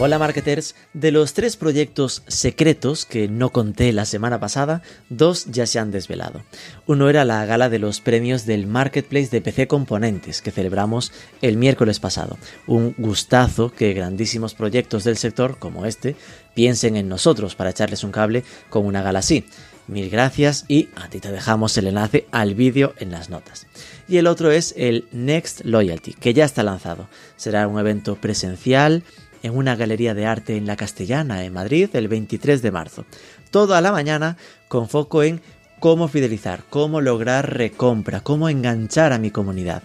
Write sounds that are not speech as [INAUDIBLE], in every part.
Hola marketers, de los tres proyectos secretos que no conté la semana pasada, dos ya se han desvelado. Uno era la gala de los premios del Marketplace de PC Componentes que celebramos el miércoles pasado. Un gustazo que grandísimos proyectos del sector como este piensen en nosotros para echarles un cable con una gala así. Mil gracias y a ti te dejamos el enlace al vídeo en las notas. Y el otro es el Next Loyalty, que ya está lanzado. Será un evento presencial en una galería de arte en la Castellana, en Madrid, el 23 de marzo. Todo a la mañana con foco en cómo fidelizar, cómo lograr recompra, cómo enganchar a mi comunidad,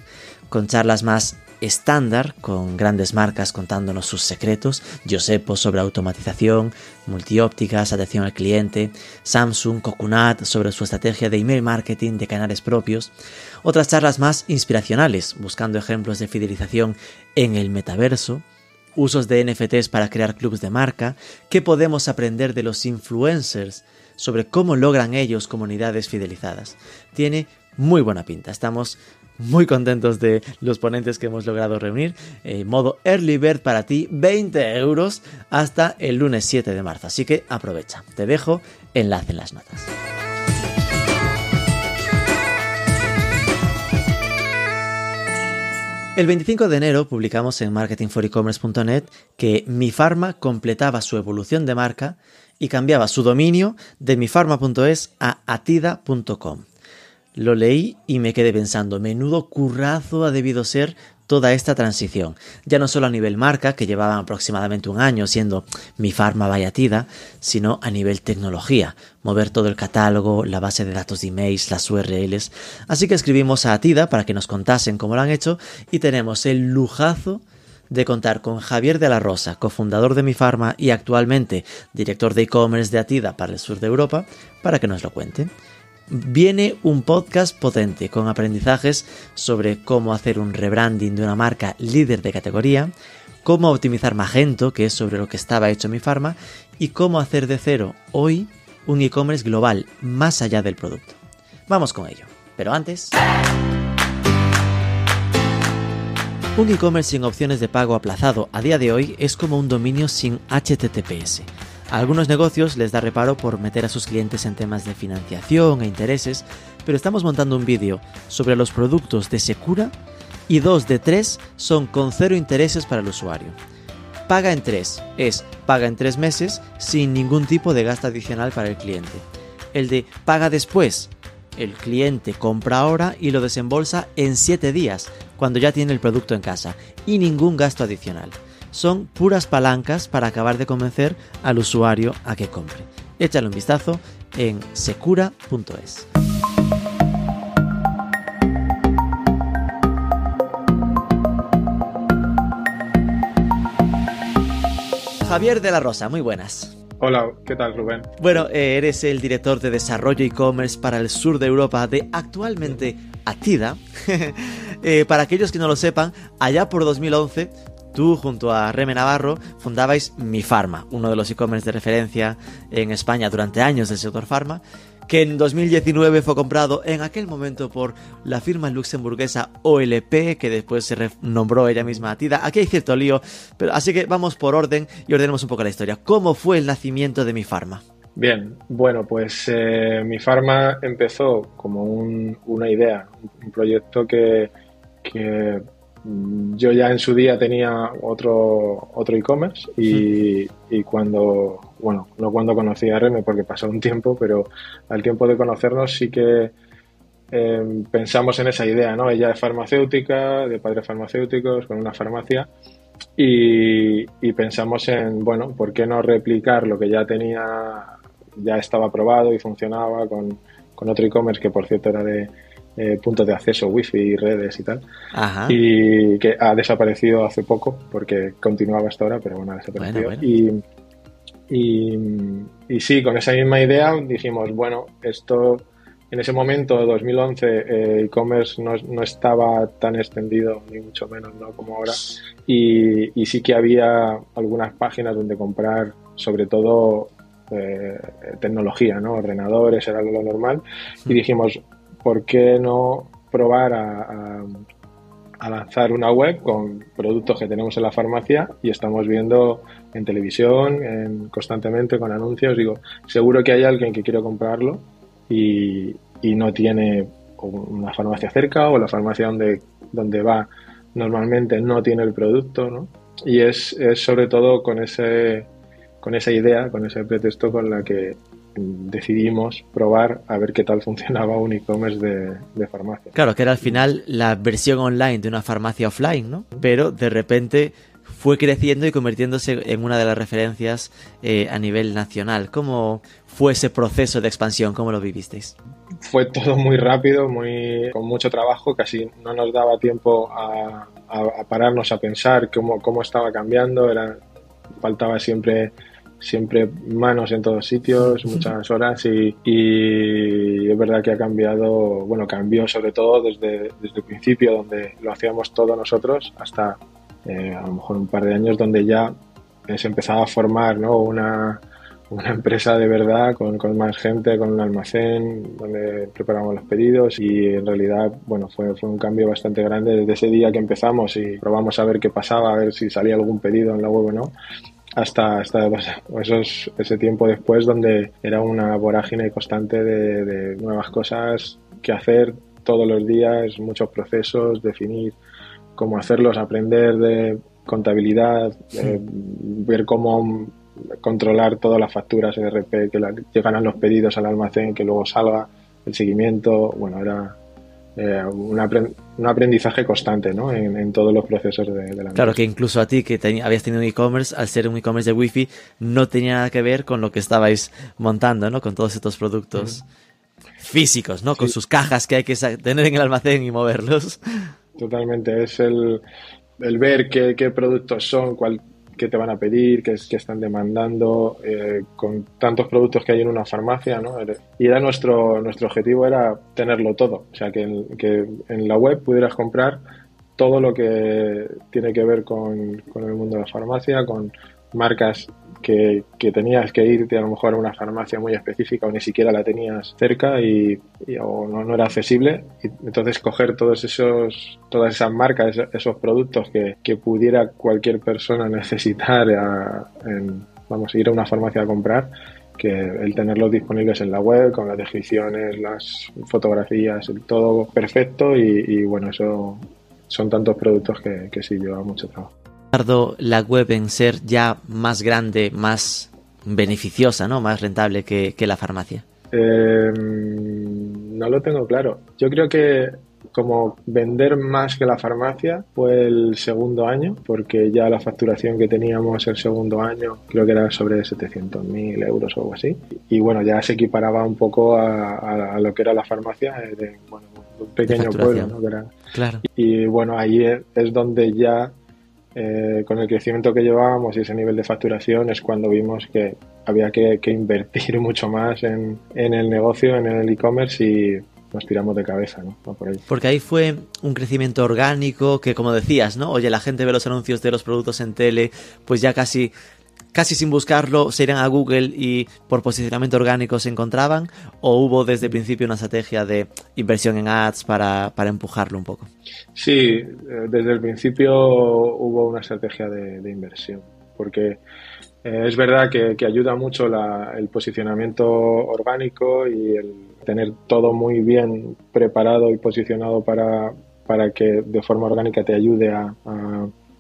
con charlas más estándar, con grandes marcas contándonos sus secretos, Josepo sobre automatización, multiópticas, atención al cliente, Samsung, Coconut sobre su estrategia de email marketing de canales propios, otras charlas más inspiracionales, buscando ejemplos de fidelización en el metaverso, usos de NFTs para crear clubs de marca, qué podemos aprender de los influencers sobre cómo logran ellos comunidades fidelizadas. Tiene muy buena pinta. Estamos muy contentos de los ponentes que hemos logrado reunir. En modo Early Bird para ti, 20 euros hasta el lunes 7 de marzo. Así que aprovecha. Te dejo enlace en las notas. El 25 de enero publicamos en marketingforecommerce.net que Mi completaba su evolución de marca y cambiaba su dominio de mifarma.es a atida.com. Lo leí y me quedé pensando, menudo currazo ha debido ser toda esta transición, ya no solo a nivel marca, que llevaban aproximadamente un año siendo mi farma Vallatida, sino a nivel tecnología, mover todo el catálogo, la base de datos de emails, las URLs. Así que escribimos a Atida para que nos contasen cómo lo han hecho y tenemos el lujazo de contar con Javier de la Rosa, cofundador de Mi Farma y actualmente director de e-commerce de Atida para el sur de Europa, para que nos lo cuente viene un podcast potente con aprendizajes sobre cómo hacer un rebranding de una marca líder de categoría, cómo optimizar Magento, que es sobre lo que estaba hecho mi farma, y cómo hacer de cero hoy un e-commerce global más allá del producto. Vamos con ello. Pero antes... Un e-commerce sin opciones de pago aplazado a día de hoy es como un dominio sin HTTPS. Algunos negocios les da reparo por meter a sus clientes en temas de financiación e intereses, pero estamos montando un vídeo sobre los productos de Secura y dos de tres son con cero intereses para el usuario. Paga en tres es paga en tres meses sin ningún tipo de gasto adicional para el cliente. El de paga después, el cliente compra ahora y lo desembolsa en siete días, cuando ya tiene el producto en casa, y ningún gasto adicional son puras palancas para acabar de convencer al usuario a que compre. Échale un vistazo en secura.es. Javier de la Rosa, muy buenas. Hola, ¿qué tal Rubén? Bueno, eh, eres el director de desarrollo e-commerce para el sur de Europa de actualmente Atida. [LAUGHS] Eh, para aquellos que no lo sepan, allá por 2011 Tú, junto a Reme Navarro, fundabais Mi Pharma, uno de los e-commerce de referencia en España durante años del sector farma, que en 2019 fue comprado en aquel momento por la firma luxemburguesa OLP, que después se renombró ella misma a Tida. Aquí hay cierto lío, pero así que vamos por orden y ordenemos un poco la historia. ¿Cómo fue el nacimiento de Mi Pharma? Bien, bueno, pues eh, Mi Pharma empezó como una idea, un proyecto que, que yo ya en su día tenía otro otro e-commerce y, y, cuando, bueno, no cuando conocí a Reme porque pasó un tiempo, pero al tiempo de conocernos sí que em, pensamos en esa idea, ¿no? Ella es farmacéutica, de padres farmacéuticos, con una farmacia y, y pensamos en, bueno, ¿por qué no replicar lo que ya tenía, ya estaba probado y funcionaba con, con otro e-commerce que por cierto era de eh, puntos de acceso, wifi, redes y tal. Y que ha desaparecido hace poco, porque continuaba hasta ahora, pero bueno, ha desaparecido. Y, y, sí, con esa misma idea dijimos, bueno, esto en ese momento, 2011, eh, e-commerce no, no, estaba tan extendido, ni mucho menos ¿no? como ahora. Y, y, sí que había algunas páginas donde comprar, sobre todo eh, tecnología, ¿no? ordenadores, era lo normal. Y dijimos, ¿por qué no probar a, lanzar una web con productos que tenemos en la farmacia y estamos viendo en televisión, en, constantemente con anuncios? Digo, seguro que hay alguien que quiere comprarlo y, y no tiene una farmacia cerca o la farmacia donde, donde va normalmente no tiene el producto, ¿no? Y es, es sobre todo con, ese, con esa idea, con ese pretexto con la que decidimos probar a ver qué tal funcionaba un e-commerce de, de, farmacia. Claro, que era al final la versión online de una farmacia offline, ¿no? Pero de repente fue creciendo y convirtiéndose en una de las referencias eh, a nivel nacional. ¿Cómo fue ese proceso de expansión? ¿Cómo lo vivisteis? Fue todo muy rápido, muy con mucho trabajo, casi no nos daba tiempo a, a, a pararnos a pensar cómo, cómo estaba cambiando, era, faltaba siempre siempre manos en todos sitios, muchas horas y, y, es verdad que ha cambiado, bueno, cambió sobre todo desde, desde el principio donde lo hacíamos todos nosotros hasta eh, a lo mejor un par de años donde ya se empezaba a formar ¿no? una, una empresa de verdad con, con, más gente, con un almacén donde preparamos los pedidos y en realidad bueno fue, fue un cambio bastante grande desde ese día que empezamos y probamos a ver qué pasaba, a ver si salía algún pedido en la web o no hasta, hasta esos, ese tiempo después donde era una vorágine constante de, de nuevas cosas que hacer todos los días, muchos procesos, definir cómo hacerlos, aprender de contabilidad, eh, ver cómo controlar todas las facturas ERP que la, llegan a los pedidos al almacén, que luego salga el seguimiento. Bueno, era eh, un, aprend un, aprendizaje constante ¿no? en, en, todos los procesos de, de la empresa. Claro, que incluso a ti que habías tenido e-commerce, al ser un e-commerce de Wi-Fi, no tenía nada que ver con lo que estabais montando, ¿no? con todos estos productos. Físicos, ¿no? Sí. Con sus cajas que hay que tener en el almacén y moverlos. Totalmente, es el, el ver qué, qué, productos son, cuál, qué te van a pedir, qué, qué están demandando, eh, con tantos productos que hay en una farmacia, ¿no? Y era nuestro, nuestro objetivo era tenerlo todo, o sea, que, en la web pudieras comprar todo lo que tiene que ver con el mundo de la farmacia, con marcas que, tenías que irte a lo mejor a una farmacia muy específica o ni siquiera la tenías cerca y, o no, era accesible. Y entonces coger todos esos, todas esas marcas, esos productos que, pudiera cualquier persona [LAUGHS] necesitar a, vamos ir a una farmacia a comprar, que el tenerlos disponibles en la web con las descripciones, las fotografías, todo perfecto y, y bueno, eso son tantos productos que, que sí lleva mucho trabajo la web en ser ya más grande, más beneficiosa, ¿no? Más rentable que, que la farmacia? Eh, no lo tengo claro. Yo creo que como vender más que la farmacia fue el segundo año, porque ya la facturación que teníamos el segundo año creo que era sobre 700.000 euros o algo así. Y bueno, ya se equiparaba un poco a, a, a lo que era la farmacia de bueno, un pequeño pueblo. ¿no? Era, claro. Y bueno, ahí es donde ya eh, con el crecimiento que llevábamos y ese nivel de facturación es cuando vimos que había que, que invertir [LAUGHS] mucho más en, en, el negocio, en el e-commerce y nos tiramos de cabeza, ¿no? Por ahí. Porque ahí fue un crecimiento orgánico que, como decías, ¿no? Oye, la gente ve los anuncios de los productos en tele, pues ya casi casi sin buscarlo se irían a Google y por posicionamiento orgánico se encontraban? ¿O hubo desde el principio una estrategia de inversión en ads para, para empujarlo un poco? Sí, desde el principio hubo una estrategia de, inversión, porque eh, es verdad que, que ayuda mucho el posicionamiento orgánico y el tener todo muy bien preparado y posicionado para, para que de forma orgánica te ayude a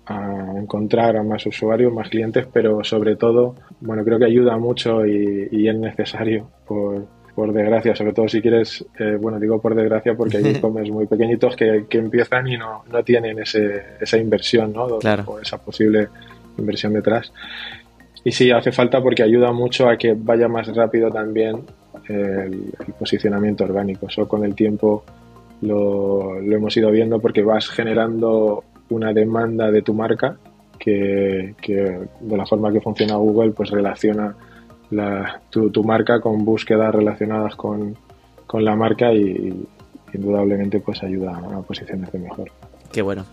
a encontrar a más usuarios, más clientes, pero sobre todo, bueno, creo que ayuda mucho y, y es necesario por, por desgracia, sobre todo si quieres, eh, bueno, digo por desgracia porque hay [LAUGHS] e-commerce muy pequeñitos que, que, empiezan y no, no tienen ese, esa inversión, ¿no? Claro. O esa posible inversión detrás. Y sí, hace falta porque ayuda mucho a que vaya más rápido también el, el posicionamiento orgánico. Eso con el tiempo lo, lo hemos ido viendo porque vas generando una demanda de tu marca que, que, de la forma que funciona Google pues relaciona la, tu, tu, marca con búsquedas relacionadas con, con la marca y, indudablemente pues ayuda a posicionarse mejor. Qué bueno.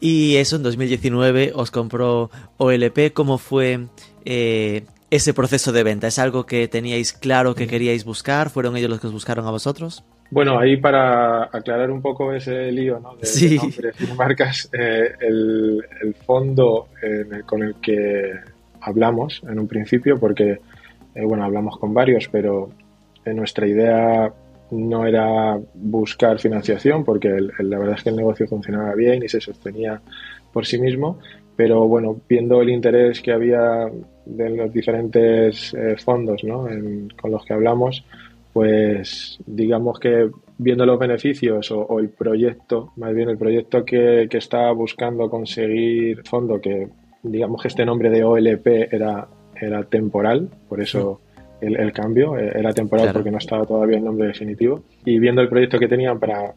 Y eso en 2019 os compró OLP. ¿Cómo fue eh, ese proceso de venta? ¿Es algo que teníais claro que queríais buscar? ¿Fueron ellos los que os buscaron a vosotros? Bueno, ahí para aclarar un poco ese lío ¿no? de, nombres y marcas, eh, el, fondo con el que hablamos en un principio, porque eh, bueno, hablamos con varios, pero nuestra idea no era buscar financiación porque la verdad es que el negocio funcionaba bien y se sostenía por sí mismo, pero bueno, viendo el interés que había de los diferentes eh, fondos con los que hablamos, pues digamos que viendo los beneficios o, el proyecto, más bien el proyecto que, que estaba buscando conseguir fondo, que digamos que este nombre de OLP era, era temporal, por eso el, cambio, eh, era temporal porque no estaba todavía el nombre definitivo. Y viendo el proyecto que tenían para,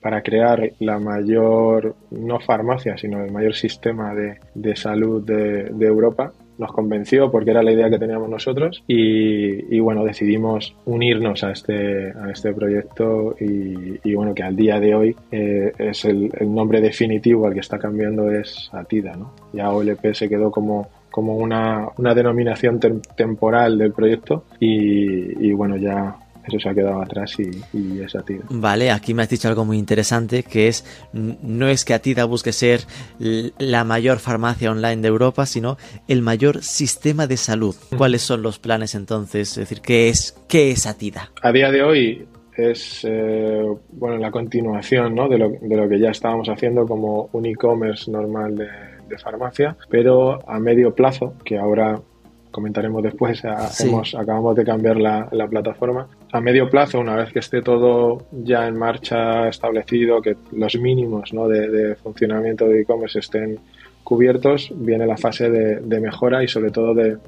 para crear la mayor, no farmacia, sino el mayor sistema de, de salud de, de, Europa, nos convenció porque era la idea que teníamos nosotros y, y bueno, decidimos unirnos a este, a este proyecto y, y bueno, que al día de hoy eh, es el, el, nombre definitivo al que está cambiando es Atida, ¿no? Ya OLP se quedó como como una, una denominación temporal del proyecto y, bueno, ya eso se ha quedado atrás y, y, es Atida. Vale, aquí me has dicho algo muy interesante que es no es que Atida busque ser la mayor farmacia online de Europa, sino el mayor sistema de salud. ¿Cuáles son los planes entonces? Es decir, ¿qué es, qué es Atida? A día de hoy es eh, bueno la continuación ¿no? de, lo, de lo que ya estábamos haciendo como un e-commerce normal de de farmacia, pero a medio plazo, que ahora comentaremos después, acabamos de cambiar la, plataforma. A medio plazo, una vez que esté todo ya en marcha establecido, que los mínimos de, funcionamiento de e-commerce estén cubiertos, viene la fase de, mejora y sobre todo de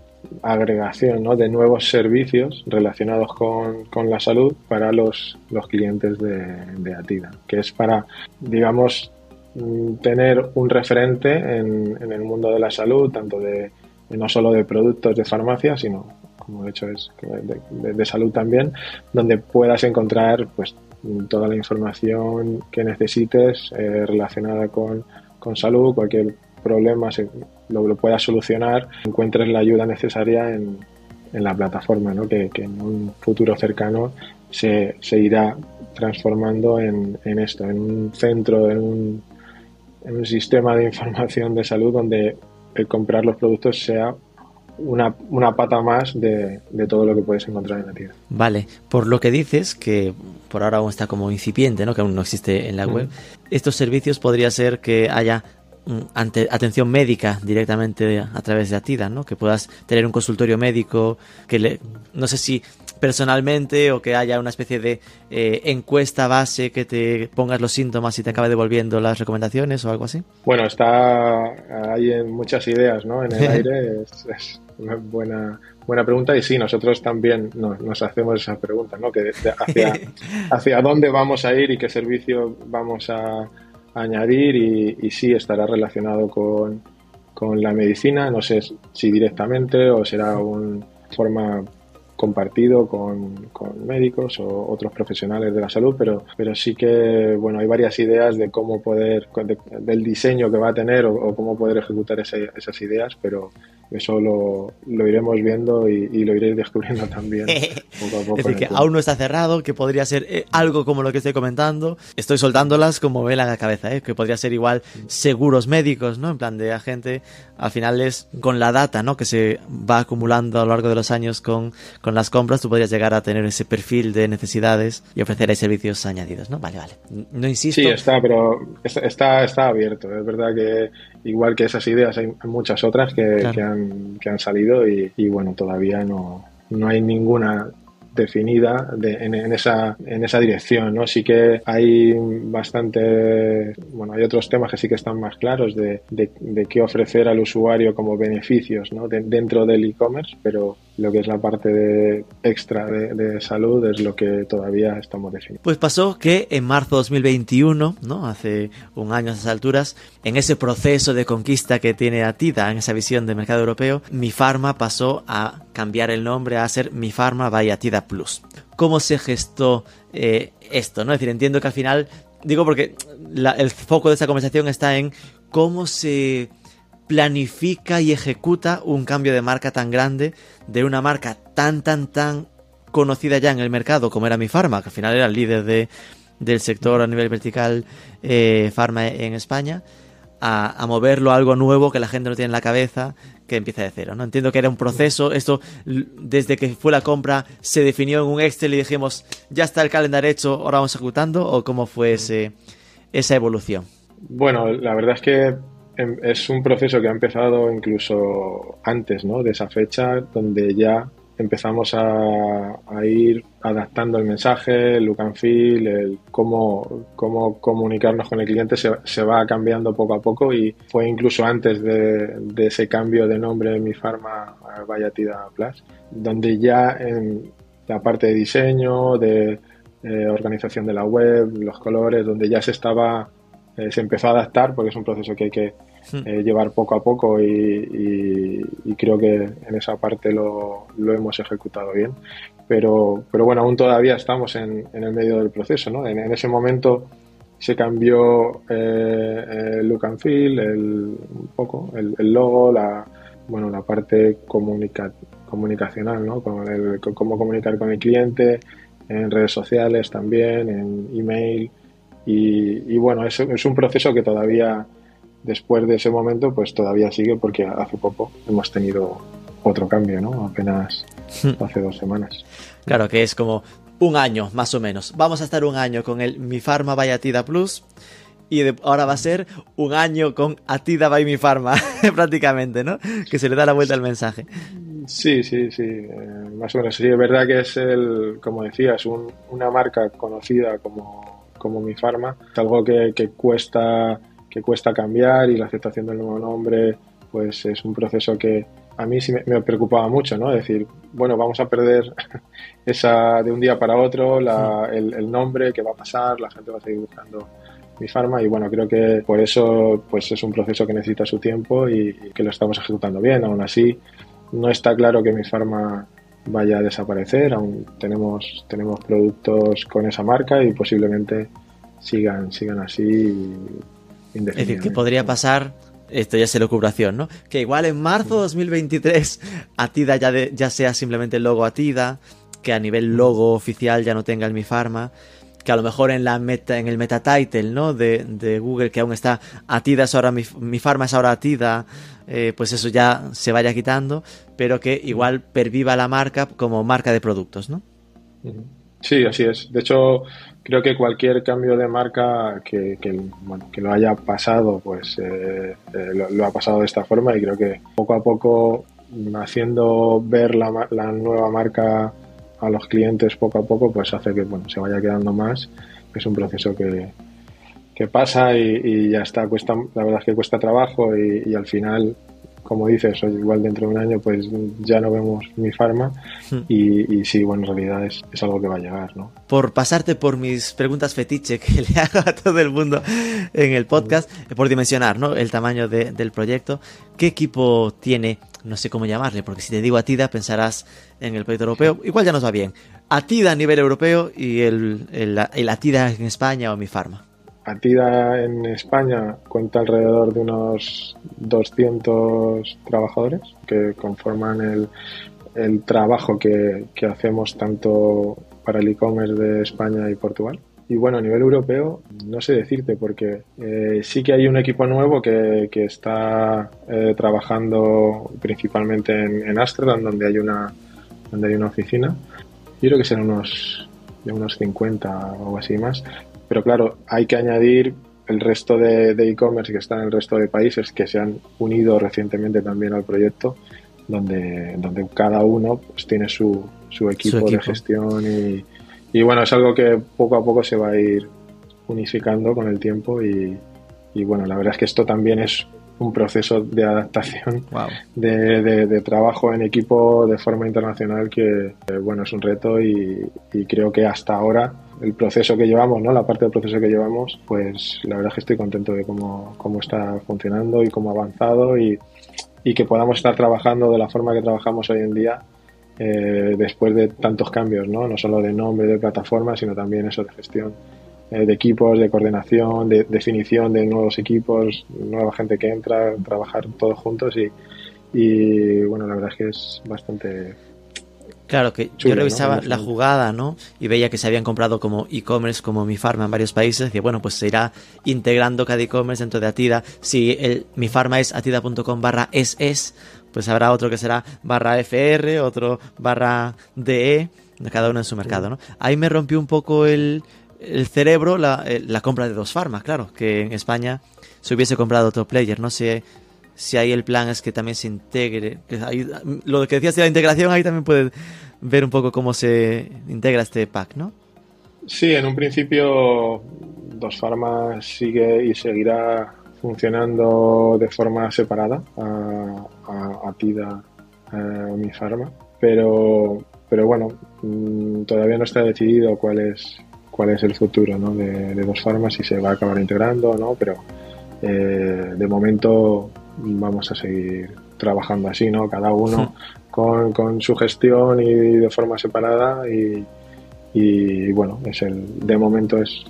agregación de nuevos servicios relacionados con, la salud para los, clientes de, Atida, que es para, digamos, Mm, tener un referente en, el mundo de la salud, tanto de, no solo de productos de farmacia, sino como de hecho es de, salud también, donde puedas encontrar pues toda la información que necesites eh, relacionada con, salud, cualquier problema se, lo, puedas solucionar, encuentres la ayuda necesaria en, en la plataforma, ¿no? que, en un futuro cercano se, se irá transformando en, en esto, en un centro, en un en un sistema de [LAUGHS] información de salud donde el comprar los productos sea una, una pata más de, de, todo lo que puedes encontrar en la tienda. Vale, por lo que dices, que por ahora aún está como incipiente, ¿no? que aún no existe en la web, estos servicios podría ser que haya mm, ante, atención médica directamente a través de Atida, ¿no? Que puedas tener un consultorio médico, que le, no sé si personalmente o que haya una especie de eh, encuesta base que te pongas los síntomas y te acabe devolviendo las recomendaciones o algo así? Bueno, está hay muchas ideas ¿no? en el [LAUGHS] aire, es, una buena, buena pregunta y sí, nosotros también nos, hacemos esa pregunta, ¿no? Que hacia, [LAUGHS] hacia dónde vamos a ir y qué servicio vamos a, añadir y, y, sí estará relacionado con, con la medicina, no sé si directamente o será una forma compartido con, con, médicos o otros profesionales de la salud, pero, pero sí que bueno hay varias ideas de cómo poder, del diseño que va a tener o, cómo poder ejecutar esas ideas, pero eso lo, lo iremos viendo y, lo iréis descubriendo también [LAUGHS] poco a poco. Es decir, que aún no está cerrado, que podría ser eh, algo como lo que estoy comentando. Estoy soltándolas como vela en la cabeza, ¿eh? que podría ser igual seguros médicos, ¿no? En plan de agente, al final es con la data, ¿no? Que se va acumulando a lo largo de los años con, con las compras, tú podrías llegar a tener ese perfil de necesidades y ofrecer ahí servicios añadidos, ¿no? Vale, vale. No insisto. Sí, está, pero está, está abierto. Es verdad que igual que esas ideas hay muchas otras que, que, han, que han salido y, y bueno, todavía no, no hay ninguna definida en, esa, en esa dirección, ¿no? Sí que hay bastante, bueno, hay otros temas que sí que están más claros de, de, qué ofrecer al usuario como beneficios, ¿no? dentro del e-commerce, pero lo que es la parte de extra de, salud es lo que todavía estamos definiendo. Pues pasó que en marzo de 2021, ¿no? Hace un año a esas alturas, en ese proceso de conquista que tiene Atida, en esa visión de mercado europeo, Mi Pharma pasó a cambiar el nombre a ser Mi Pharma by Atida Plus. cómo se gestó eh, esto, ¿no? Es decir, entiendo que al final, digo porque el foco de esta conversación está en cómo se planifica y ejecuta un cambio de marca tan grande de una marca tan, tan, tan conocida ya en el mercado como era mi Pharma, que al final era el líder de, del sector a nivel vertical eh, Pharma en España, a, moverlo a algo nuevo que la gente no tiene en la cabeza, que empieza de cero. ¿no? Entiendo que era un proceso, esto desde que fue la compra se definió en un Excel y dijimos, ya está el calendario hecho, ahora vamos ejecutando, o cómo fue esa evolución. Bueno, la verdad es que es un proceso que ha empezado incluso antes ¿no? de esa fecha, donde ya empezamos a, ir adaptando el mensaje, el look and feel, el cómo, cómo comunicarnos con el cliente se, va cambiando poco a poco y fue incluso antes de, ese cambio de nombre de mi farma a Vallatida Plus, donde ya en la parte de diseño, de eh, organización de la web, los colores, donde ya se estaba, eh, se empezó a adaptar porque es un proceso que hay que. Eh, llevar poco a poco y, creo que en esa parte lo, hemos ejecutado bien. Pero, pero bueno, aún todavía estamos en, el medio del proceso. ¿no? En, ese momento se cambió eh, el look and feel, el, un poco, el, logo, la, bueno, la parte comunicacional, ¿no? Con el, cómo comunicar con el cliente, en redes sociales también, en email. Y, y bueno, es, es un proceso que todavía después de ese momento, pues todavía sigue porque hace poco hemos tenido otro cambio, ¿no? Apenas [LAUGHS] hace dos semanas. Claro, que es como un año, más o menos. Vamos a estar un año con el Mi Pharma by Atida Plus y ahora va a ser un año con Atida by Mi Pharma, [LAUGHS] prácticamente, ¿no? Que se le da la vuelta al mensaje. Sí, sí, sí, eh, más o menos. Sí, es verdad que es el, como decías, una marca conocida como, como Mi Pharma. Es algo que, que cuesta que cuesta cambiar y la aceptación del nuevo nombre, pues es un proceso que a mí sí me, preocupaba mucho, ¿no? Es decir, bueno, vamos a perder [LAUGHS] esa de un día para otro, el, nombre, qué va a pasar, la gente va a seguir buscando mi farma y bueno, creo que por eso pues es un proceso que necesita su tiempo y, que lo estamos ejecutando bien. Aún así, no está claro que mi farma vaya a desaparecer, aún tenemos, tenemos productos con esa marca y posiblemente sigan, sigan así es decir, que podría pasar, esto ya es elucubración, ¿no? Que igual en marzo de 2023 Atida ya, ya sea simplemente el logo Atida, que a nivel logo oficial ya no tenga el Mi Pharma, que a lo mejor en la meta, en el meta title, ¿no? De, Google, que aún está Atida es ahora mi, mi Pharma es ahora Atida, eh, pues eso ya se vaya quitando, pero que igual perviva la marca como marca de productos, ¿no? Sí, así es. De hecho, creo que cualquier cambio de marca que, bueno, que lo haya pasado, pues eh, eh, lo, ha pasado de esta forma y creo que poco a poco haciendo ver la, la, nueva marca a los clientes poco a poco, pues hace que bueno, se vaya quedando más. Es un proceso que, que pasa y, ya está. Cuesta, la verdad es que cuesta trabajo y al final como dices, igual dentro de un año pues ya no vemos mi farma hmm. y, y, sí, bueno, en realidad es, es, algo que va a llegar, ¿no? Por pasarte por mis preguntas fetiche que [LAUGHS] le hago a todo el mundo en el podcast, por dimensionar, ¿no? El tamaño del proyecto, ¿qué equipo tiene? No sé cómo llamarle, porque si te digo Atida pensarás en el proyecto europeo, igual ya nos va bien. Atida a nivel europeo y el, el, el Atida en España o mi farma. Atida en España cuenta alrededor de unos 200 trabajadores que conforman el, trabajo que, hacemos tanto para el e-commerce de España y Portugal. Y bueno, a nivel europeo, no sé decirte, porque eh, sí que hay un equipo nuevo que, está eh, trabajando principalmente en, en donde hay una, donde hay una oficina. Yo creo que serán unos, unos 50 o así más. Pero claro, hay que añadir el resto de e-commerce que están en el resto de países que se han unido recientemente también al proyecto, donde, donde cada uno pues, tiene su, su, equipo de gestión y, y, bueno, es algo que poco a poco se va a ir unificando con el tiempo y, y bueno, la verdad es que esto también es un proceso de adaptación, de, de, trabajo en equipo de forma internacional que, bueno, es un reto y, y, creo que hasta ahora el proceso que llevamos, ¿no? La parte del proceso que llevamos, pues la verdad es que estoy contento de cómo, cómo está funcionando y cómo ha avanzado y, y que podamos estar trabajando de la forma que trabajamos hoy en día eh, después de tantos cambios, ¿no? No solo de nombre, de plataforma, sino también eso de gestión eh, de equipos, de coordinación, de definición de nuevos equipos, nueva gente que entra, trabajar todos juntos y, y bueno, la verdad es que es bastante Claro, que yo revisaba la jugada, ¿no? Y veía que se habían comprado como e-commerce, como Mi Pharma en varios países. Y bueno, pues se irá integrando cada e-commerce dentro de Atida. Si el Mi Pharma es atida.com barra es, pues habrá otro que será barra FR, otro barra DE, cada uno en su mercado, ¿no? Ahí me rompió un poco el, el cerebro la, eh, la, compra de dos farmas, claro, que en España se hubiese comprado otro player. No sé si ahí el plan es que también se integre. lo que decías de la integración, ahí también puedes ver un poco cómo se integra este pack, ¿no? Sí, en un principio Dos Farmas sigue y seguirá funcionando de forma separada a, a, a TIDA o Mi Pharma, pero, pero bueno, mm, todavía no está decidido cuál es cuál es el futuro ¿no? de, Dos Farmas, si se va a acabar integrando o no, pero eh, de momento vamos a seguir trabajando así, ¿no? Cada uno con, con, su gestión y de forma separada y, y, bueno, es el de momento es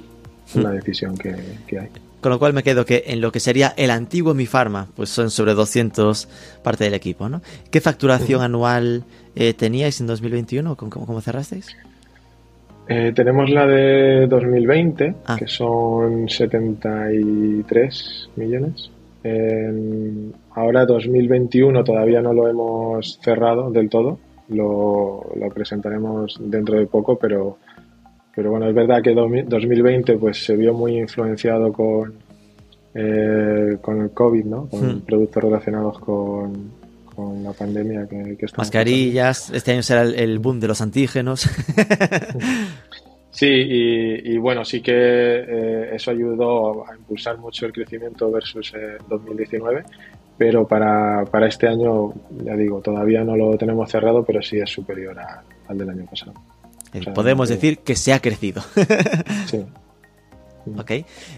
la decisión que, que, hay. Con lo cual me quedo que en lo que sería el antiguo Mi Pharma, pues son sobre 200 parte del equipo, ¿no? ¿Qué facturación anual eh, teníais en 2021? ¿Cómo, cómo cerrasteis? Eh, tenemos la de 2020, ah. que son 73 millones ahora 2021 todavía no lo hemos cerrado del todo, lo, presentaremos dentro de poco, pero, pero bueno, es verdad que 2020 pues se vio muy influenciado con, eh, con el COVID, ¿no? Con hmm. productos relacionados con, con la pandemia que, que Mascarillas, este año será el, boom de los antígenos. [LAUGHS] Sí, y, bueno, sí que eh, eso ayudó a impulsar mucho el crecimiento versus 2019, eh, pero para, para, este año, ya digo, todavía no lo tenemos cerrado, pero sí es superior al del año pasado. Eh, podemos decir que se ha crecido. [LAUGHS] sí. [LAUGHS] Ok.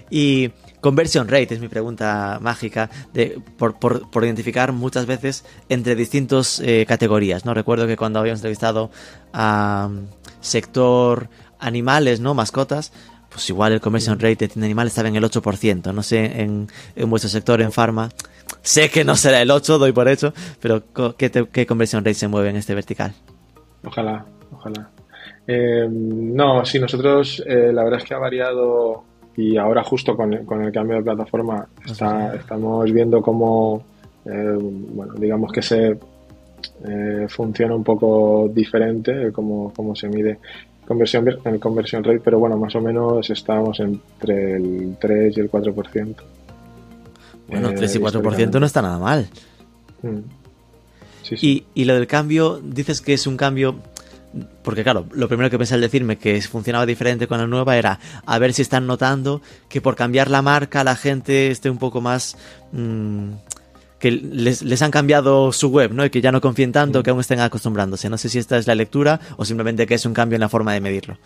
Y conversion rate es mi pregunta mágica de, por, por, por identificar muchas veces entre distintas categorías. ¿no? Recuerdo que cuando habíamos entrevistado a um, sector animales, ¿no? Mascotas, pues igual el conversion rate de animales estaba en el 8%. No sé, en, en vuestro sector, en farma, sé que no será el 8, doy por hecho, pero ¿qué, qué conversion rate se mueve en este vertical? Ojalá, ojalá. Eh, no, sí, nosotros eh, la verdad es que ha variado y ahora justo con, con el cambio de plataforma está, estamos viendo cómo, eh, bueno, digamos que se funciona un poco diferente, cómo, cómo se mide conversión, en conversión rate, pero bueno, más o menos estábamos entre el 3 y el 4%. Bueno, 3 y 4% no está nada mal. Mm. Y, y, lo del cambio, dices que es un cambio. Porque, claro, lo primero que pensé al decirme que funcionaba diferente con la nueva era a ver si están notando que por cambiar la marca la gente esté un poco más. Mmm, que les, han cambiado su web, ¿no? Y que ya no confíen tanto, que aún estén acostumbrándose. No sé si esta es la lectura o simplemente que es un cambio en la forma de medirlo.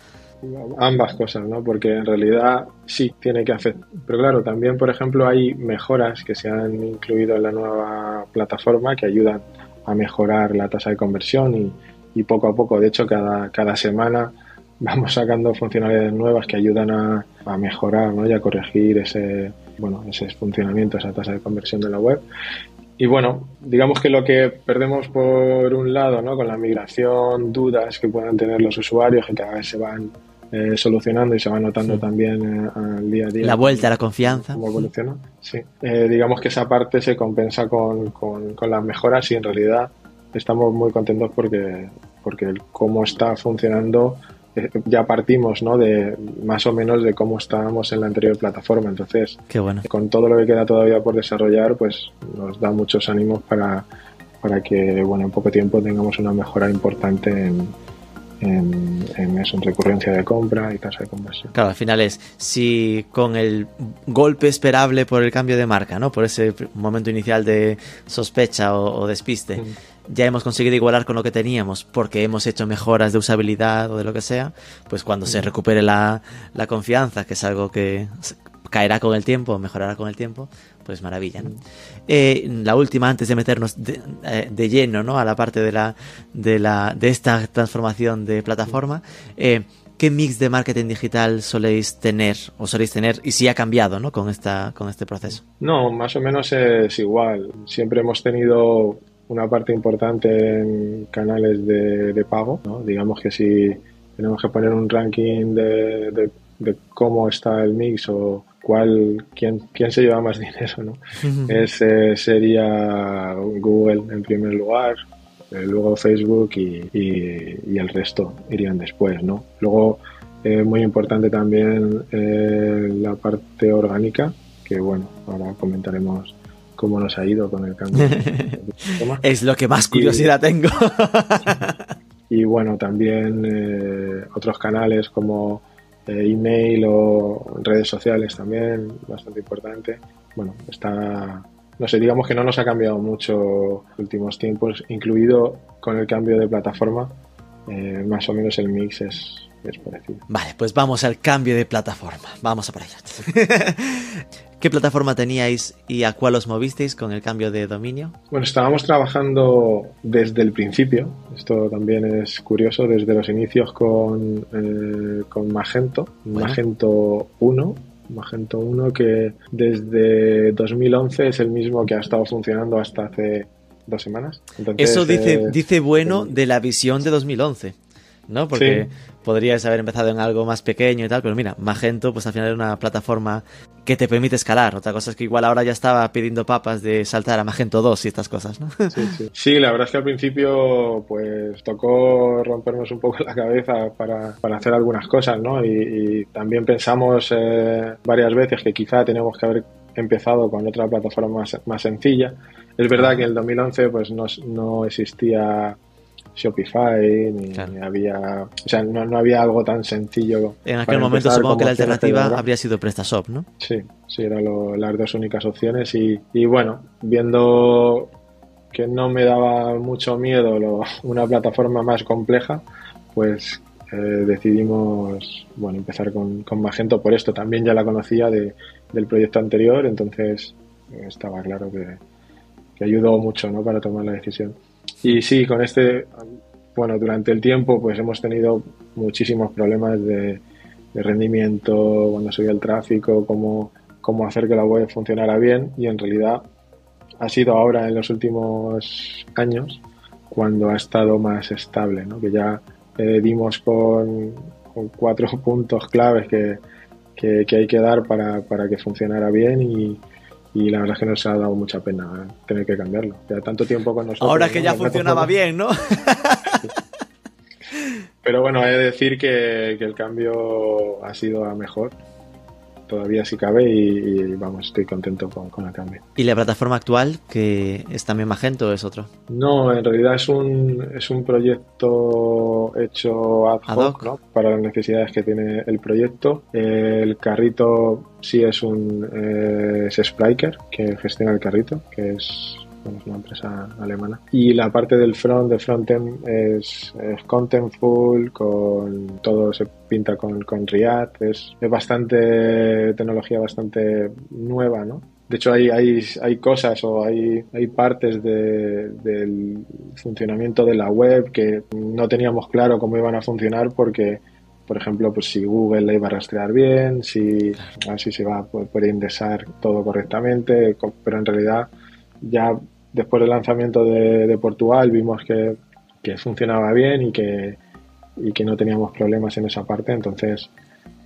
Ambas cosas, ¿no? Porque en realidad sí tiene que afectar. Pero claro, también, por ejemplo, hay mejoras que se han incluido en la nueva plataforma que ayudan a mejorar la tasa de conversión y, y poco a poco, de hecho, cada, cada semana vamos sacando funcionalidades nuevas que ayudan a, a mejorar ¿no? y a corregir ese, bueno, ese funcionamiento, esa tasa de conversión de la web. Y bueno, digamos que lo que perdemos por un lado, ¿no? Con la migración, dudas que puedan tener los usuarios, que cada vez se van eh, solucionando y se van notando también eh, al día a día. La vuelta a la confianza. Cómo evoluciona. Sí. Eh, digamos que esa parte se compensa con, con, con, las mejoras y en realidad estamos muy contentos porque, porque cómo está funcionando [LAUGHS] ya partimos ¿no? de más o menos de cómo estábamos en la anterior plataforma. Entonces, con todo lo que queda todavía por desarrollar, pues nos da muchos ánimos para, para que bueno, en poco tiempo tengamos una mejora importante en, en, en, eso, en recurrencia de compra y tasa de conversión. Claro, al final es si con el golpe esperable por el cambio de marca, ¿no? Por ese momento inicial de sospecha o, despiste ya hemos conseguido igualar con lo que teníamos porque hemos hecho mejoras de usabilidad o de lo que sea, pues cuando se recupere la, la confianza, que es algo que caerá con el tiempo, mejorará con el tiempo, Pues maravilla, ¿no? Eh, la última, antes de meternos de, eh, de, lleno, ¿no? A la parte de la, de la, de esta transformación de plataforma. Eh, ¿Qué mix de marketing digital soléis tener o soléis tener y si ha cambiado ¿no? con, esta, con este proceso? No, más o menos es igual. Siempre hemos tenido una parte importante en canales de, de pago. ¿no? Digamos que si tenemos que poner un ranking de, de, de, cómo está el mix o cuál, quién, quién se lleva más [LAUGHS] dinero, ¿no? Ese sería Google en primer lugar, eh, luego Facebook y, y, y, el resto irían después, ¿no? Luego, eh, muy importante también eh, la parte orgánica, que bueno, ahora comentaremos cómo nos ha ido con el cambio. [LAUGHS] es lo que más curiosidad y, tengo. [LAUGHS] y bueno, también eh, otros canales como eh, email o redes sociales también, bastante importante. Bueno, está no sé, digamos que no nos ha cambiado mucho en últimos tiempos, incluido con el cambio de plataforma, eh, más o menos el mix es, es, parecido. Vale, pues vamos al cambio de plataforma, vamos a por allá. [LAUGHS] ¿Qué plataforma teníais y a cuál os movisteis con el cambio de dominio? Bueno, estábamos trabajando desde el principio, esto también es curioso, desde los inicios con, eh, con Magento, bueno. Magento 1, Magento 1 que desde 2011 es el mismo que ha estado funcionando hasta hace dos semanas. Entonces, Eso dice, eh, dice bueno de la visión de 2011. ¿no? Porque sí. Podrías haber empezado en algo más pequeño y tal, pero mira, Magento pues al final era una plataforma que te permite escalar. Otra cosa es que igual ahora ya estaba pidiendo papas de saltar a Magento 2 y estas cosas, ¿no? Sí, sí. [LAUGHS] sí la verdad es que al principio pues tocó rompernos un poco la cabeza para, para hacer algunas cosas, ¿no? Y, y también pensamos eh, varias veces que quizá tenemos que haber empezado con otra plataforma más, más sencilla. Es verdad que en el 2011 pues no, no existía Shopify, ni, claro. había. O sea, no, no, había algo tan sencillo. En aquel momento supongo que la alternativa habría sido PrestaShop, ¿no? Sí, sí, eran lo, las dos únicas opciones. Y, y, bueno, viendo que no me daba mucho miedo lo, una plataforma más compleja, pues eh, decidimos bueno empezar con, con, Magento por esto. También ya la conocía de, del proyecto anterior, entonces estaba claro que, que ayudó mucho ¿no? para tomar la decisión. Y sí, con este, bueno, durante el tiempo pues hemos tenido muchísimos problemas de, rendimiento, cuando subía el tráfico, cómo, cómo hacer que la web funcionara bien y en realidad ha sido ahora en los últimos años cuando ha estado más estable, ¿no? que ya eh, dimos con, con, cuatro [LAUGHS] puntos claves que, que, que hay que dar para, para, que funcionara bien y, y la verdad es que nos ha dado mucha pena tener que cambiarlo. Ya tanto tiempo con nosotros. Ahora que ¿no? ya funcionaba bien, ¿no? [LAUGHS] Pero bueno, he de decir que, que, el cambio ha sido a mejor. Todavía sí cabe y, y vamos, estoy contento con, con, el cambio. ¿Y la plataforma actual, que es también Magento o es otro? No, en realidad es un, es un proyecto hecho ad hoc, ad hoc. ¿no? para las necesidades que tiene el proyecto. El carrito sí es un eh, es Spriker, que gestiona el carrito, que es bueno, es una empresa alemana. Y la parte del front, de frontend, es, es contentful, con todo se pinta con, con React, es, es bastante tecnología bastante nueva, ¿no? De hecho, hay, hay, hay cosas o hay, hay partes de, del funcionamiento de la web que no teníamos claro cómo iban a funcionar porque, por ejemplo, pues si Google la iba a rastrear bien, si así se va a poder indexar todo correctamente, pero en realidad ya después del lanzamiento de, de Portugal vimos que, funcionaba bien y que, y que no teníamos problemas en esa parte, entonces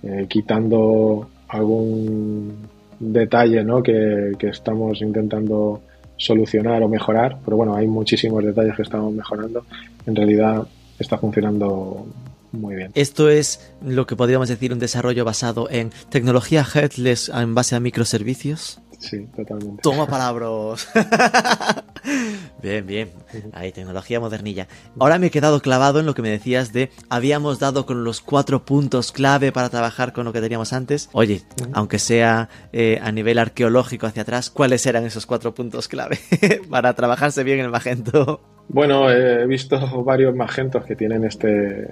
eh, quitando algún detalle ¿no? que, estamos intentando solucionar o mejorar, pero bueno, hay muchísimos detalles que estamos mejorando, en realidad está funcionando muy bien. Esto es lo que podríamos decir un desarrollo basado en tecnología headless en base a microservicios. Sí, totalmente. Toma palabras. [LAUGHS] bien, bien. Ahí, tecnología modernilla. Ahora me he quedado clavado en lo que me decías de habíamos dado con los cuatro puntos clave para trabajar con lo que teníamos antes. Oye, uh -huh. aunque sea eh, a nivel arqueológico hacia atrás, ¿cuáles eran esos cuatro puntos clave [LAUGHS] para trabajarse bien en el Magento? Bueno, he visto varios magentos que tienen este,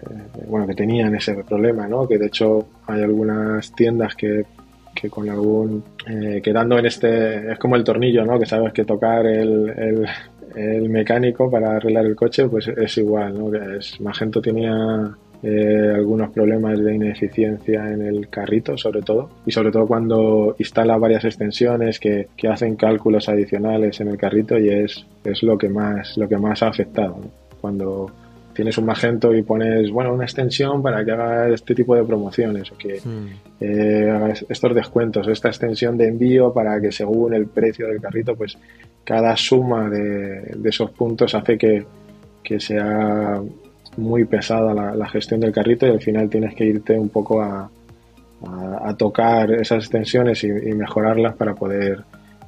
bueno, que tenían ese problema, ¿no? Que de hecho hay algunas tiendas que que con algún eh, quedando en este es como el tornillo no que sabes que tocar el, el, mecánico para arreglar el coche pues es igual no que es Magento tenía eh, algunos problemas de ineficiencia en el carrito sobre todo y sobre todo cuando instala varias extensiones que, que hacen cálculos adicionales en el carrito y es, es lo que más lo que más ha afectado ¿no? cuando tienes un Magento y pones, bueno, una extensión para que haga este tipo de promociones o que Hmm. eh, estos descuentos, esta extensión de envío para que según el precio del carrito, pues cada suma de, de esos puntos hace que, que sea muy pesada la, la gestión del carrito y al final tienes que irte un poco a, a, a tocar esas extensiones y, y mejorarlas para poder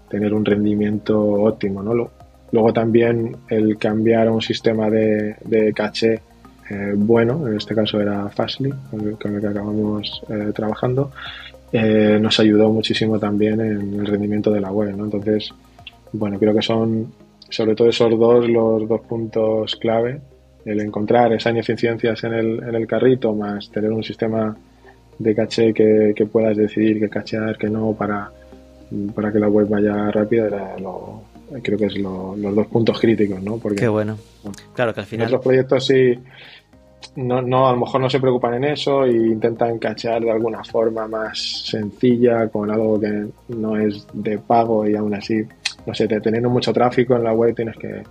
tener un rendimiento óptimo, ¿no? Lo- Luego también el cambiar a un sistema de, de caché eh, bueno, en este caso era Fastly, con el, que acabamos eh, trabajando, eh, nos ayudó muchísimo también en el rendimiento de la web, ¿no? Entonces, bueno, creo que son sobre todo esos dos los dos puntos clave, el encontrar esas ineficiencias en el, en el carrito más tener un sistema de caché que, que puedas decidir que cachear, que no, para, para que la web vaya rápida, era lo, creo que es lo- los dos puntos críticos, ¿no? Porque Qué bueno. Claro que al en final. otros proyectos sí, no, no, a lo mejor no se preocupan en eso e intentan cachear de alguna forma más sencilla con algo que no es de pago y aún así, no sé, te- teniendo mucho tráfico en la web tienes que,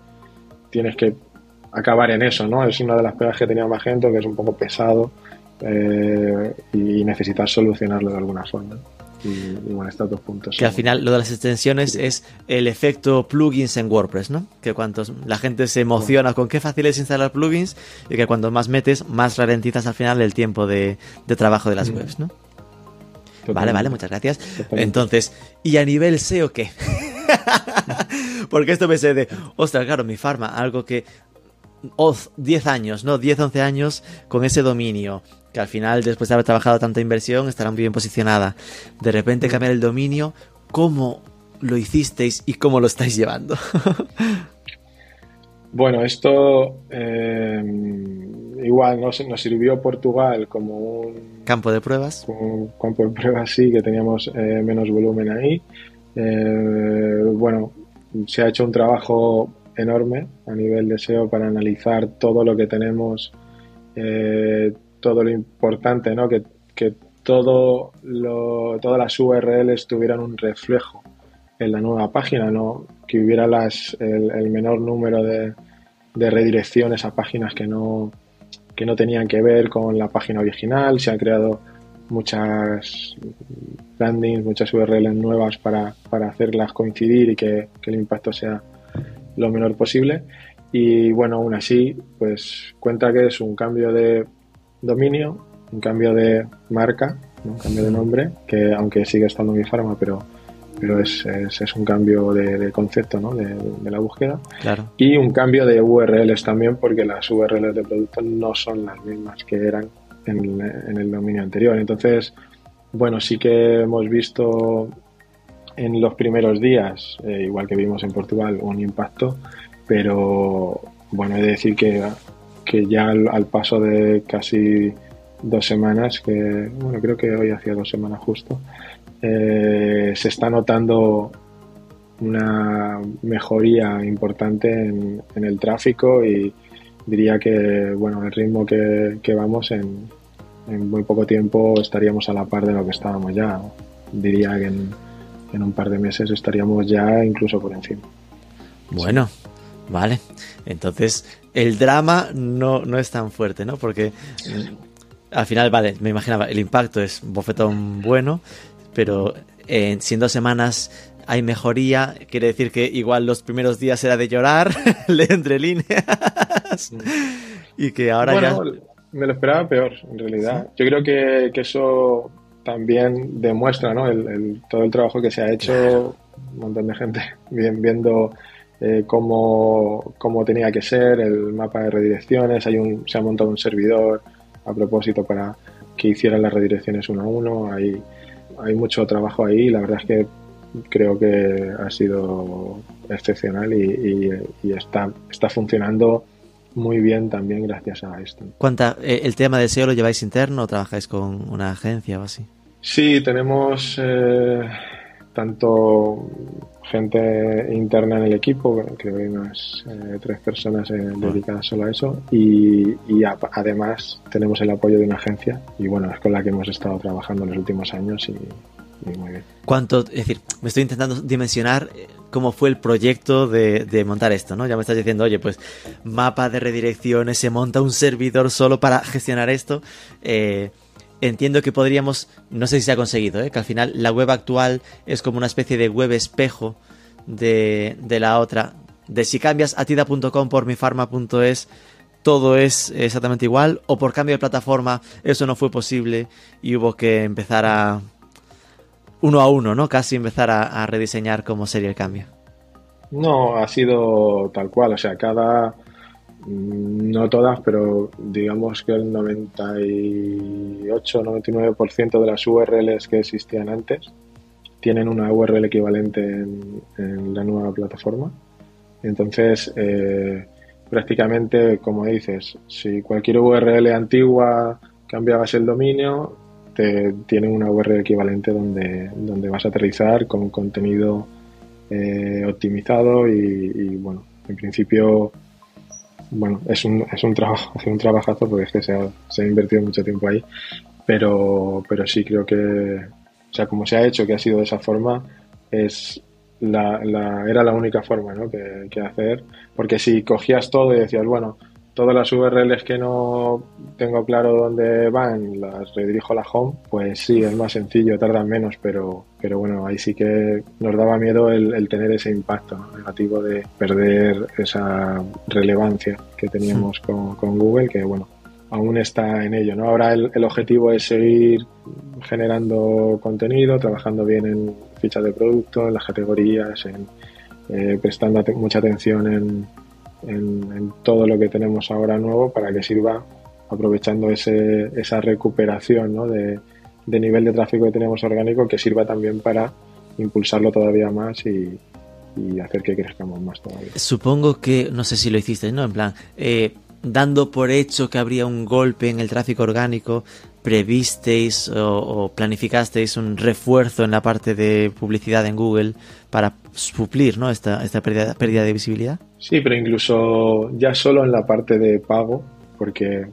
tienes que acabar en eso, ¿no? Es una de las pegas que tenía Magento, que es un poco pesado eh, y necesitas solucionarlo de alguna forma. Y, y bueno, estos dos puntos. Que al final lo de las extensiones es el efecto plugins en WordPress, ¿no? Que cuantos la gente se emociona con qué fácil es instalar plugins y que cuando más metes, más ralentizas al final el tiempo de, de trabajo de las Mm. webs, ¿no? Vale, Totalmente. vale, muchas gracias. Totalmente. Entonces, ¿y a nivel SEO qué? [LAUGHS] Porque esto me sé de, ostras, claro, mi farma, algo que 10 años, ¿no? 10, 11 años con ese dominio, que al final, después de haber trabajado tanta inversión, estará muy bien posicionada. De repente cambiar el dominio, ¿cómo lo hicisteis y cómo lo estáis llevando? [LAUGHS] Bueno, esto eh, igual nos, nos sirvió Portugal como un, Campo de pruebas. un campo de prueba, sí, que teníamos eh, menos volumen ahí. Eh, bueno, se ha hecho un trabajo enorme a nivel de SEO para analizar todo lo que tenemos, eh, todo lo importante, ¿no? Que, que todo lo, todas las URLs tuvieran un reflejo en la nueva página, ¿no? que hubiera las, el, menor número de, de redirecciones a páginas que no, que no tenían que ver con la página original. Se han creado muchas landings, muchas URLs nuevas para, para hacerlas coincidir y que, que el impacto sea lo menor posible. Y bueno, aún así, pues cuenta que es un cambio de dominio, un cambio de marca, ¿no? un cambio de nombre, que aunque sigue estando mi farma, pero, pero es, es, es un cambio de, de concepto ¿no? de, de, la búsqueda. Claro. Y un cambio de URLs también, porque las URLs de producto no son las mismas que eran en, en el dominio anterior. Entonces, bueno, sí que hemos visto en los primeros días, eh, igual que vimos en Portugal, un impacto, pero bueno, he de decir que, que ya al, paso de casi dos semanas, que bueno, creo que hoy hacía dos semanas justo, eh, se está notando una mejoría importante en, el tráfico y diría que bueno el ritmo que, que vamos en, en, muy poco tiempo estaríamos a la par de lo que estábamos ya diría que en, en un par de meses estaríamos ya incluso por encima bueno sí. vale entonces el drama no, no es tan fuerte no porque al final vale me imaginaba el impacto es bofetón bueno pero en, si en dos semanas hay mejoría, quiere decir que igual los primeros días era de llorar, [LAUGHS] entre líneas, y que ahora bueno, ya... Me lo esperaba peor, en realidad. ¿Sí? Yo creo que, que, eso también demuestra ¿no? el, el, todo el trabajo que se ha hecho, claro. un montón de gente [LAUGHS] bien, viendo eh, cómo, cómo, tenía que ser, el mapa de redirecciones, hay un, se ha montado un servidor a propósito para que hicieran las redirecciones uno a uno, hay, hay mucho trabajo ahí, la verdad es que creo que ha sido excepcional y, y, y, está, está funcionando muy bien también gracias a esto. ¿Cuánta, eh, ¿El tema de SEO lo lleváis interno o trabajáis con una agencia o así? Sí, tenemos eh, tanto gente interna en el equipo, creo que hay unas eh, tres personas eh, dedicadas solo a eso, y, además tenemos el apoyo de una agencia, y bueno, es con la que hemos estado trabajando en los últimos años y, muy bien. ¿Cuánto, es decir, me estoy intentando dimensionar cómo fue el proyecto de, montar esto, ¿no? Ya me estás diciendo, oye, pues mapa de redirecciones, se monta un servidor solo para gestionar esto. Eh, entiendo que podríamos, no sé si se ha conseguido, ¿eh? que al final la web actual es como una especie de web espejo de, de la otra. De si cambias atida.com por mifarma.es, todo es exactamente igual, o por cambio de plataforma eso no fue posible y hubo que empezar a uno a uno, ¿no? Casi empezar a, rediseñar cómo sería el cambio. No, ha sido tal cual, o sea, cada, no todas, pero digamos que el 98-99% de las URLs que existían antes tienen una URL equivalente en, la nueva plataforma. Entonces, eh, prácticamente, como dices, si cualquier URL antigua cambiabas el dominio, tienen una URL equivalente donde, donde vas a aterrizar con contenido eh, optimizado y, bueno, en principio, bueno, es un, es un trabajo, [LAUGHS] un trabajazo porque es que se ha, se ha invertido mucho tiempo ahí, pero, pero sí creo que, o sea, como se ha hecho, que ha sido de esa forma, es la, la, era la única forma ¿no? que, que hacer, porque si cogías todo y decías, bueno, todas las URLs que no tengo claro dónde van, las redirijo a la home, pues sí, es más sencillo, tarda menos, pero, pero bueno, ahí sí que nos daba miedo el, tener ese impacto negativo de perder esa relevancia que teníamos con, Google, que bueno, aún está en ello, ¿no? Ahora el, objetivo es seguir generando contenido, trabajando bien en fichas de producto, en las categorías, en eh, prestando mucha atención en en, todo lo que tenemos ahora nuevo para que sirva aprovechando ese, esa recuperación ¿no? de, nivel de tráfico que tenemos orgánico que sirva también para impulsarlo todavía más y, hacer que crezcamos más todavía. Supongo que, no sé si lo hiciste, ¿no? En plan, eh, dando por hecho que habría un golpe en el tráfico orgánico, previsteis o, planificasteis un refuerzo en la parte de publicidad en Google para suplir ¿no? esta, esta pérdida, pérdida de visibilidad? Sí, pero incluso ya solo en la parte de pago, porque,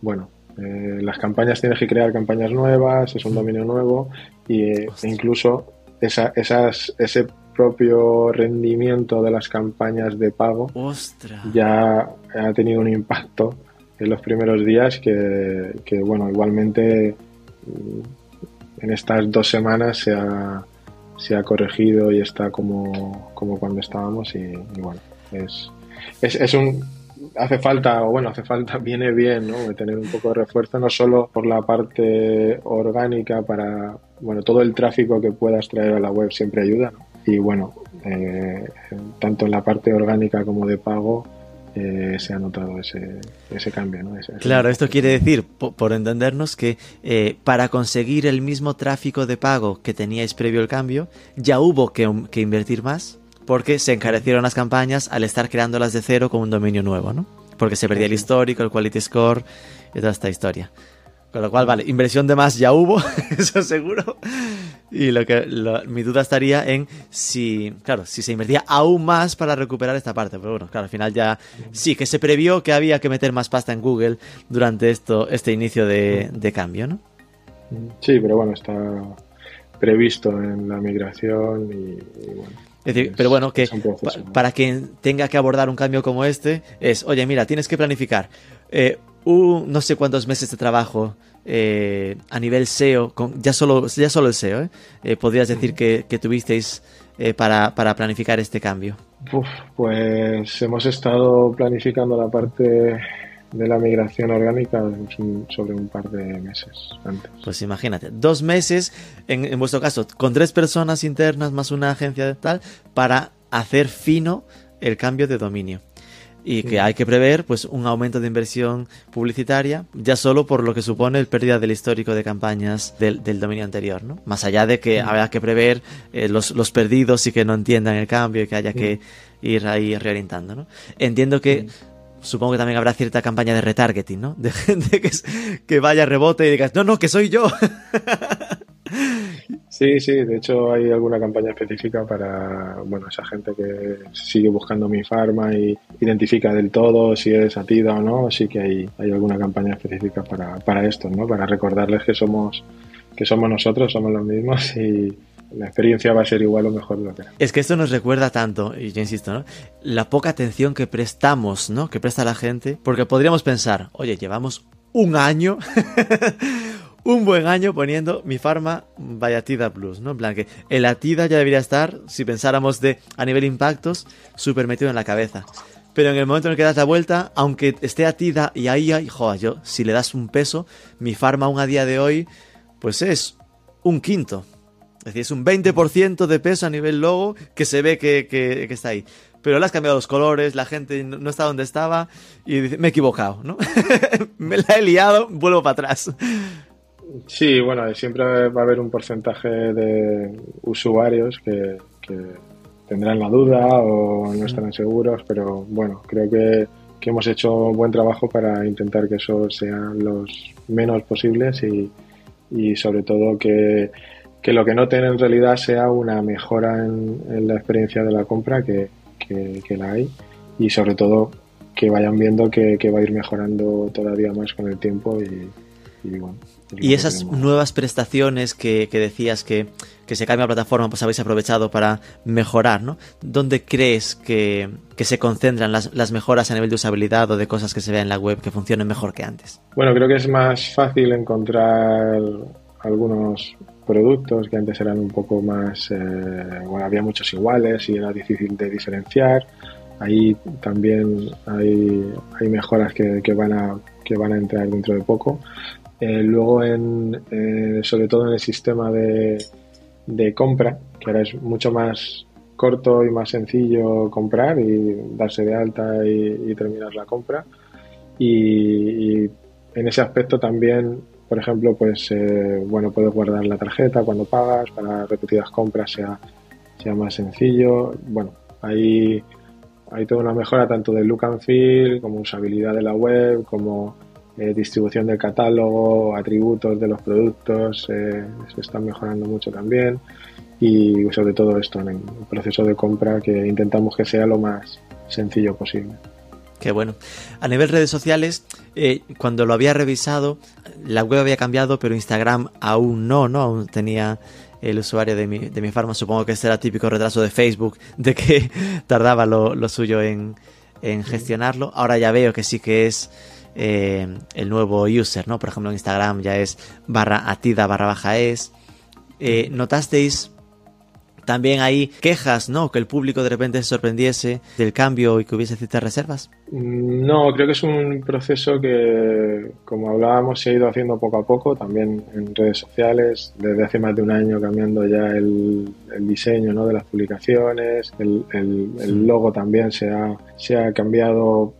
bueno, eh, las campañas tienes que crear campañas nuevas, es un mm. dominio nuevo, y, e incluso esa, esas, ese propio rendimiento de las campañas de pago ya ha tenido un impacto en los primeros días que, que bueno, igualmente mm, en estas dos semanas se ha, se ha corregido y está como, como cuando estábamos y, bueno, es, es, es, un... Hace falta, o bueno, hace falta, [LAUGHS] viene bien, ¿no? Tener un poco de refuerzo, no solo por la parte orgánica para, bueno, todo el tráfico que puedas traer a la web siempre ayuda, Y bueno, eh, tanto en la parte orgánica como de pago, eh, se ha notado ese, ese cambio. ¿no? claro, esto quiere decir, por, entendernos, que eh, para conseguir el mismo tráfico de pago que teníais previo el cambio, ya hubo que, que, invertir más porque se encarecieron las campañas al estar creándolas de cero con un dominio nuevo, ¿no? Porque se perdía el histórico, el quality score y toda esta historia. Con lo cual, vale, inversión de más ya hubo, [LAUGHS] eso seguro. Y lo que mi duda estaría en si, claro, si se invertía aún más para recuperar esta parte. Pero bueno, claro, al final ya sí que se previó que había que meter más pasta en Google durante esto, este inicio de, cambio, ¿no? Sí, pero bueno, está previsto en la migración y, bueno. Es decir, pero bueno, que para quien tenga que abordar un cambio como este, es, oye, mira, tienes que planificar. Eh, no sé cuántos meses de trabajo eh, a nivel SEO, con, ya, solo, ya solo el SEO, ¿eh? eh podrías decir que, tuvisteis para, para, planificar este cambio? pues hemos estado planificando la parte de la migración orgánica sobre un par de meses antes. Pues imagínate, dos meses, en, en vuestro caso, con tres personas internas más una agencia de tal, para hacer fino el cambio de dominio y que hay que prever pues un aumento de inversión publicitaria ya solo por lo que supone el pérdida del histórico de campañas del, dominio anterior, ¿no? Más allá de que haya que prever eh, los, los, perdidos y que no entiendan el cambio y que haya que ir ahí reorientando, ¿no? Entiendo que supongo que también habrá cierta campaña de retargeting, ¿no? [LAUGHS] De gente que, que vaya a rebote y digas, no, no, que soy yo. [LAUGHS] Sí, sí, de hecho hay alguna campaña específica para, bueno, esa gente que sigue buscando mi farma y identifica del todo si es atida o no, sí que hay, hay alguna campaña específica para, para esto, ¿no? Para recordarles que somos, que somos nosotros, somos los mismos y, la experiencia va a ser igual o mejor de lo que era. Es que esto nos recuerda tanto, y yo insisto, ¿no? La poca atención que prestamos, ¿no? Que presta la gente, porque podríamos pensar, oye, llevamos un año un buen año poniendo mi farma Bayatida Plus, ¿no? En plan que el Atida ya debería estar, si pensáramos de a nivel impactos, súper metido en la cabeza. Pero en el momento en el que das la vuelta, aunque esté Atida y ahí, hay, joder, yo, si le das un peso, mi farma aún a día de hoy, pues es un quinto. Es decir, es un 20% de peso a nivel logo que se ve que, que, está ahí pero le has cambiado los colores, la gente no está donde estaba y dice, me he equivocado, ¿no? [LAUGHS] me la he liado, vuelvo para atrás. Sí, bueno, siempre va a haber un porcentaje de usuarios que, tendrán la duda o no estarán seguros, pero bueno, creo que, hemos hecho un buen trabajo para intentar que eso sean los menos posibles y, sobre todo que, lo que noten en realidad sea una mejora en, la experiencia de la compra que, la hay y sobre todo que vayan viendo que, va a ir mejorando todavía más con el tiempo y, y esas nuevas prestaciones que, decías que, se cambia la plataforma, pues habéis aprovechado para mejorar, ¿no? ¿Dónde crees que, se concentran las, mejoras a nivel de usabilidad o de cosas que se vean en la web que funcionen mejor que antes? Bueno, creo que es más fácil encontrar algunos productos que antes eran un poco más, eh, bueno, había muchos iguales y era difícil de diferenciar. Ahí también hay, hay mejoras que, que, van a, que van a entrar dentro de poco. Eh, luego, en, eh, sobre todo en el sistema de, compra, que ahora es mucho más corto y más sencillo comprar y darse de alta y, terminar la compra. Y, en ese aspecto también, por ejemplo, pues eh, bueno, puedes guardar la tarjeta cuando pagas para repetidas compras sea, sea más sencillo. Bueno, ahí hay toda una mejora tanto de look and feel como usabilidad de la web, como eh, distribución del catálogo, atributos de los productos, eh, se están mejorando mucho también y sobre todo esto en el proceso de compra que intentamos que sea lo más sencillo posible. Qué bueno. A nivel redes sociales, eh, cuando lo había revisado, la web había cambiado, pero Instagram aún no, ¿no? Aún tenía el usuario de mi, de mi farma. Supongo que este era típico retraso de Facebook, [LAUGHS] de que tardaba lo, lo suyo en, en gestionarlo. Ahora ya veo que sí que es eh, el nuevo user, ¿no? Por ejemplo, en Instagram ya es barra atida barra baja es. Eh, ¿Notasteis también hay quejas, ¿no? Que el público de repente se sorprendiese del cambio y que hubiese ciertas reservas. No, creo que es un proceso que, como hablábamos, se ha ido haciendo poco a poco, también en redes sociales, desde hace más de un año cambiando ya el, diseño ¿no? de las publicaciones, el, logo también se ha, se ha cambiado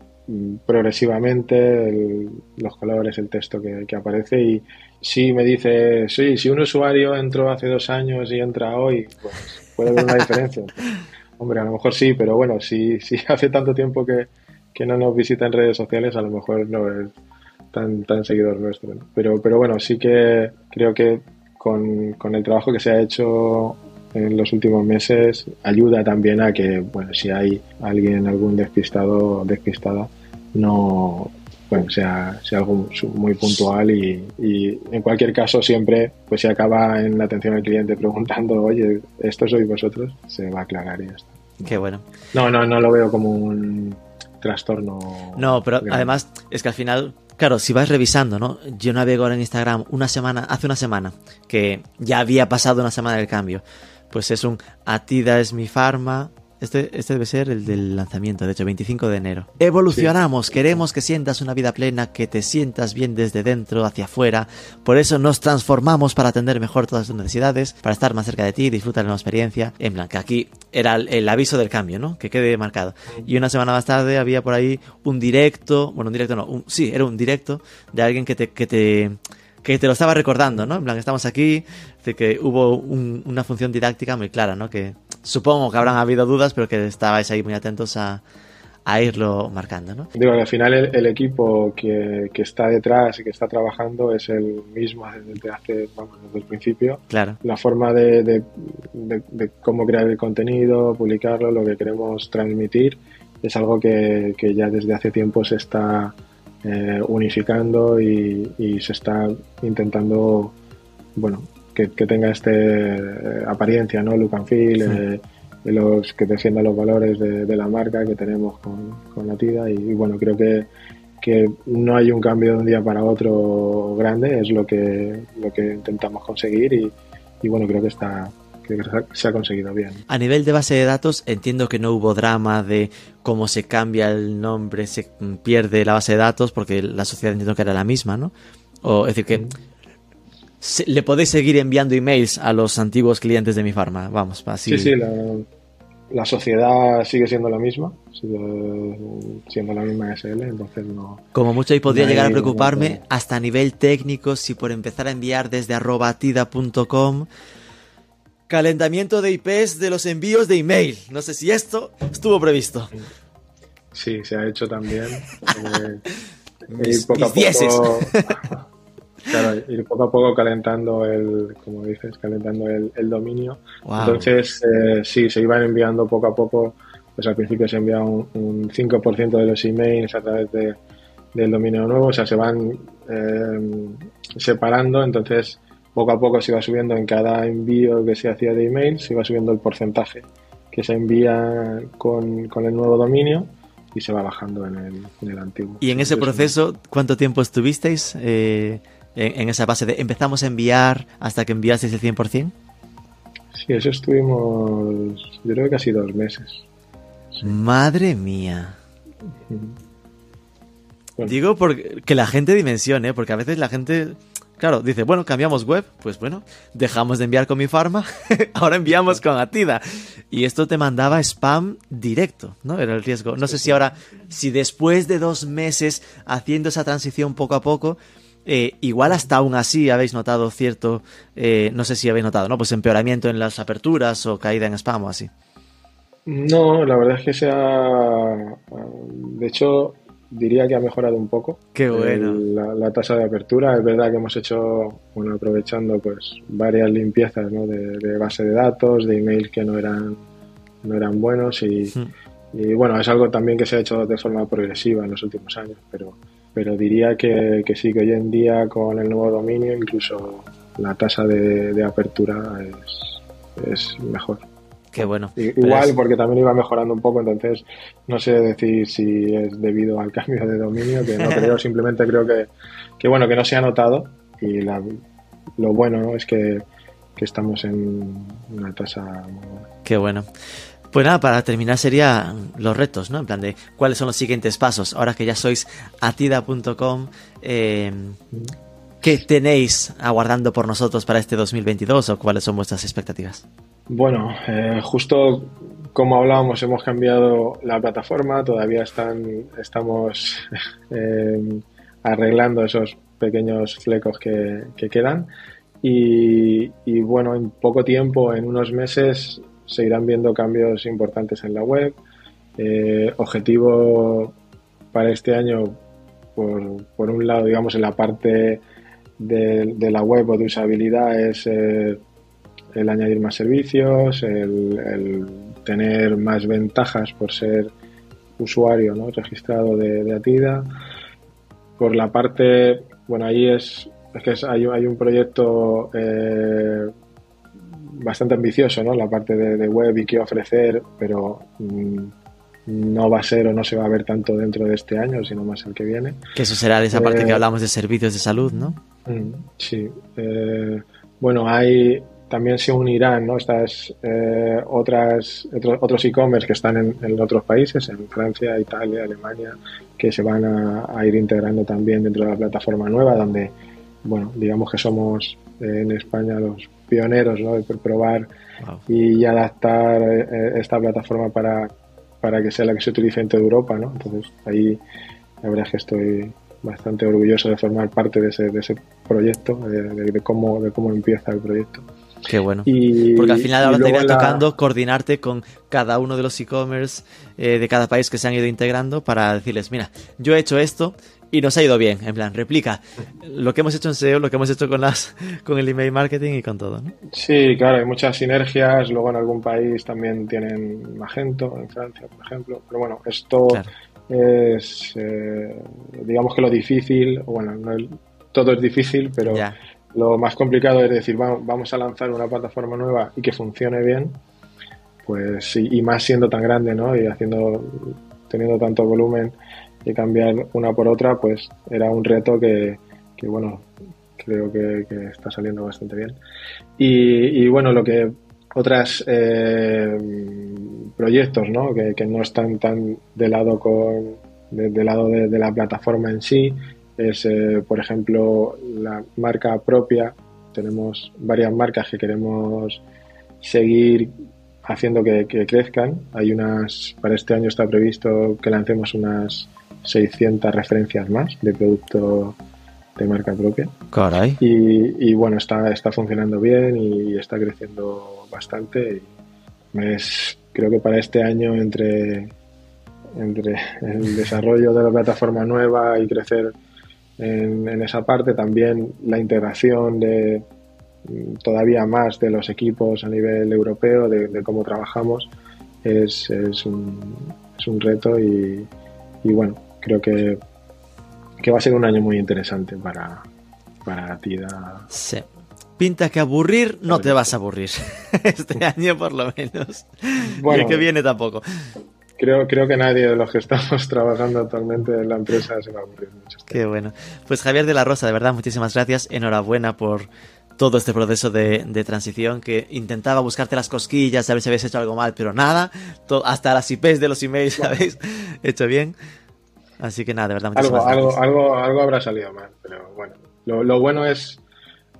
progresivamente los colores, el texto que, aparece y si me dice, sí, si un usuario entró hace dos años y entra hoy, pues puede haber una diferencia. [LAUGHS] Hombre, a lo mejor sí, pero bueno, si, si [LAUGHS] hace tanto tiempo que, no nos visita en redes sociales, a lo mejor no es tan, tan seguidor nuestro. Pero, pero bueno, sí que creo que con, con el trabajo que se ha hecho en los últimos meses ayuda también a que, bueno, si hay alguien, algún despistado o despistada, no, bueno, sea, sea algo muy puntual y, en cualquier caso siempre, pues si acaba en la atención al cliente preguntando, oye, ¿esto sois vosotros? Se va a aclarar y ya está. Qué bueno. No, no, no lo veo como un trastorno. No, pero además es que al final Claro, si vas revisando, ¿no? Yo navego ahora en Instagram una semana, hace una semana, que ya había pasado una semana del cambio pues es un Atida es mi farma. Este, este debe ser el del lanzamiento, de hecho, 25 de enero. Evolucionamos, queremos que sientas una vida plena, que te sientas bien desde dentro hacia afuera. Por eso nos transformamos para atender mejor todas tus necesidades, para estar más cerca de ti, disfrutar de la experiencia. En que aquí era el, aviso del cambio, ¿no? Que quede marcado. Y una semana más tarde había por ahí un directo, bueno, un directo no, sí, era un directo de alguien que te, que te que te lo estaba recordando, ¿no? En plan, estamos aquí, de que hubo una función didáctica muy clara, ¿no? Que supongo que habrán habido dudas, pero que estabais ahí muy atentos a, a irlo marcando, ¿no? Digo, al final el, equipo que, está detrás y que está trabajando es el mismo desde hace, vamos, desde el principio. Claro. La forma de, cómo crear el contenido, publicarlo, lo que queremos transmitir, es algo que, ya desde hace tiempo se está eh, unificando y, se está intentando, bueno, que, tenga este eh, apariencia, ¿no? Look and feel, eh, los que defienda los valores de, la marca que tenemos con, con la TIDA y, bueno, creo que, que no hay un cambio de un día para otro grande, es lo que, lo que intentamos conseguir y, y bueno, creo que está, que se ha conseguido bien. A nivel de base de datos, entiendo que no hubo drama de cómo se cambia el nombre, se pierde la base de datos, porque la sociedad entiendo que era la misma, ¿no? O es decir, que le podéis seguir enviando emails a los antiguos clientes de mi farma, vamos, así. Sí, sí, la, sociedad sigue siendo la misma, sigue siendo la misma SL, entonces no... Como mucho ahí podría llegar a preocuparme hasta a nivel técnico si por empezar a enviar desde arroba tida.com calentamiento de IPs de los envíos de email. No sé si esto estuvo previsto. Sí, se ha hecho también. [LAUGHS] Eh, ir poco a poco, [LAUGHS] claro, ir poco a poco calentando el, como dices, calentando el, dominio. Entonces, eh, sí, se iban enviando poco a poco. Pues al principio se envía un, 5% de los emails a través de, del dominio nuevo, o sea, se van eh, separando. Entonces, poco a poco se iba subiendo en cada envío que se hacía de email, se iba subiendo el porcentaje que se envía con, el nuevo dominio y se va bajando en el, antiguo. ¿Y en ese proceso cuánto tiempo estuvisteis eh, en, esa base de empezamos a enviar hasta que enviasteis el 100%? Sí, eso estuvimos, yo creo que casi dos meses. Madre mía. Digo porque que la gente dimensione, porque a veces la gente Claro, dice, bueno, cambiamos web, pues bueno, dejamos de enviar con mi farma, [LAUGHS] ahora enviamos con Atida. Y esto te mandaba spam directo, ¿no? Era el riesgo. No sé si ahora, si después de dos meses haciendo esa transición poco a poco, eh, igual hasta aún así habéis notado cierto, eh, no sé si habéis notado, ¿no? Pues empeoramiento en las aperturas o caída en spam o así. No, la verdad es que se ha... De hecho, diría que ha mejorado un poco. Qué bueno. la, tasa de apertura. Es verdad que hemos hecho, bueno, aprovechando pues varias limpiezas ¿no? de, base de datos, de emails que no eran, no eran buenos y, y, bueno, es algo también que se ha hecho de forma progresiva en los últimos años, pero, pero diría que, que sí, que hoy en día con el nuevo dominio incluso la tasa de, de apertura es, es mejor. Qué bueno. Igual, porque también iba mejorando un poco, entonces no sé decir si es debido al [LAUGHS] cambio de dominio, que no creo, [LAUGHS] simplemente creo que, que, bueno, que no se ha notado y lo bueno es que, estamos en una tasa muy buena. Qué bueno. Pues nada, para terminar sería los retos, ¿no? En plan de cuáles son los siguientes pasos. Ahora que ya sois atida.com, eh, ¿qué tenéis aguardando por nosotros para este 2022 o cuáles son vuestras expectativas? Bueno, eh, justo como hablábamos, hemos cambiado la plataforma, todavía están, estamos [LAUGHS] eh, arreglando esos pequeños flecos que, quedan y, bueno, en poco tiempo, en unos meses, se irán viendo cambios importantes en la web. Eh, objetivo para este año, por, un lado, digamos, en la parte de, de la web o de usabilidad es el añadir más servicios, el, tener más ventajas por ser usuario ¿no? registrado de, Atida. Por la parte, bueno, ahí es, es que hay, hay, un proyecto eh, bastante ambicioso, ¿no? La parte de, web y qué ofrecer, pero mm, no va a ser o no se va a ver tanto dentro de este año, sino más el que viene. Que eso será de esa parte que eh, hablamos de servicios de salud, ¿no? Mm, sí. Eh, bueno, hay, también se unirán ¿no? estas eh, otras otros e-commerce que están en, otros países, en Francia, Italia, Alemania, que se van a, ir integrando también dentro de la plataforma nueva, donde bueno, digamos que somos eh, en España los pioneros ¿no? de probar y adaptar eh, esta plataforma para, para que sea la que se utilice en toda Europa, ¿no? Entonces ahí la verdad es que estoy bastante orgulloso de formar parte de ese, de ese proyecto, de, de, cómo, de cómo empieza el proyecto. Qué bueno. Y, Porque al final ahora te irá la- tocando coordinarte con cada uno de los e-commerce eh, de cada país que se han ido integrando para decirles, mira, yo he hecho esto y nos ha ido bien. En plan, replica lo que hemos hecho en SEO, lo que hemos hecho con las [LAUGHS] con el email marketing y con todo. ¿no? Sí, claro, hay muchas sinergias. Luego en algún país también tienen Magento, en Francia, por ejemplo. Pero bueno, esto Claro. es, eh, digamos que lo difícil, o bueno, no es- todo es difícil, pero Ya. Lo más complicado es decir, "Va- vamos a lanzar una plataforma nueva y que funcione bien, pues y, más siendo tan grande, ¿no? Y haciendo, teniendo tanto volumen y cambiar una por otra, pues era un reto que, que, bueno, creo que, está saliendo bastante bien. Y, bueno, lo que otras eh, proyectos, ¿no? Que, que no están tan de lado con de, de lado de la plataforma en sí, es eh, por ejemplo la marca propia. Tenemos varias marcas que queremos seguir haciendo que, que crezcan. Hay unas, para este año está previsto que lancemos unas 600 referencias más de producto de marca propia. Caray. Y, y bueno, está, está funcionando bien y está creciendo bastante. Y es, creo que para este año, entre, entre el desarrollo de la plataforma nueva y crecer en, en esa parte, también la integración de mm, todavía más de los equipos a nivel europeo, de, de cómo trabajamos, es, es, un, es un reto y, y bueno, creo que, que va a ser un año muy interesante para, para Tida. Sí. Pinta que aburrir no te vas a aburrir. [LAUGHS] Este año por lo menos. y el que viene tampoco. Creo, creo que nadie de los que estamos [LAUGHS] trabajando actualmente en la empresa se va a aburrir mucho. Qué bueno. Pues Javier de la Rosa, de verdad, muchísimas gracias. Enhorabuena por todo este proceso de, de transición que intentaba buscarte las cosquillas, a ver si habéis hecho algo mal, pero nada. Hasta las IPs de los emails [LAUGHS] habéis hecho bien. Así que nada, de verdad, muchísimas Algo, gracias. algo, algo, algo habrá salido mal, pero bueno. Lo, lo bueno es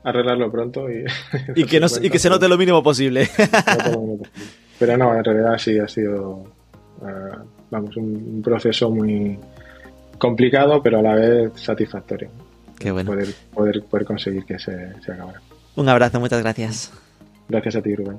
arreglarlo pronto y, Y [LAUGHS] que, no, y que se note lo mínimo posible. Pero no, en realidad sí ha sido, eh, vamos, un, un proceso muy complicado, pero a la vez satisfactorio. Qué bueno. Poder, poder, poder conseguir que se, se acabara. Un abrazo, muchas gracias. Gracias a ti, Rubén.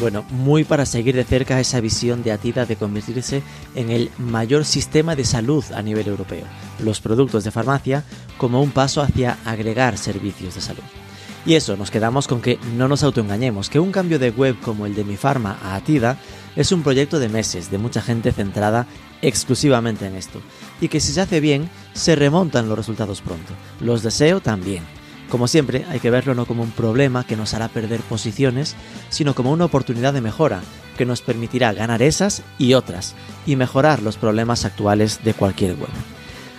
Bueno, muy para seguir de cerca esa visión de Atida de convertirse en el mayor sistema de salud a nivel europeo, los productos de farmacia como un paso hacia agregar servicios de salud. Y eso, nos quedamos con que no nos autoengañemos, que un cambio de web como el de Mi Pharma a Atida es un proyecto de meses, de mucha gente centrada exclusivamente en esto, y que si se hace bien, se remontan los resultados pronto. Los deseo también. Como siempre, hay que verlo no como un problema que nos hará perder posiciones, sino como una oportunidad de mejora que nos permitirá ganar esas y otras, y mejorar los problemas actuales de cualquier web.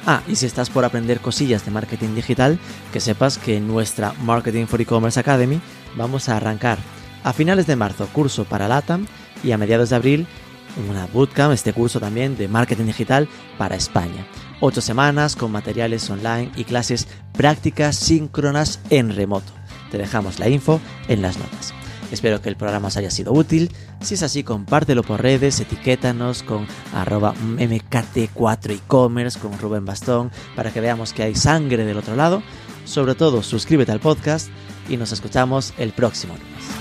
Ah, y si estás por aprender cosillas de marketing digital, que sepas que en nuestra Marketing for E-Commerce Academy vamos a arrancar a finales de marzo curso para LATAM y a mediados de abril una bootcamp, este curso también de marketing digital para España. Ocho semanas con materiales online y clases prácticas síncronas en remoto. Te dejamos la info en las notas. Espero que el programa os haya sido útil. Si es así, compártelo por redes, etiquétanos con arroba mkt4ecommerce con Rubén Bastón para que veamos que hay sangre del otro lado. Sobre todo, suscríbete al podcast y nos escuchamos el próximo lunes.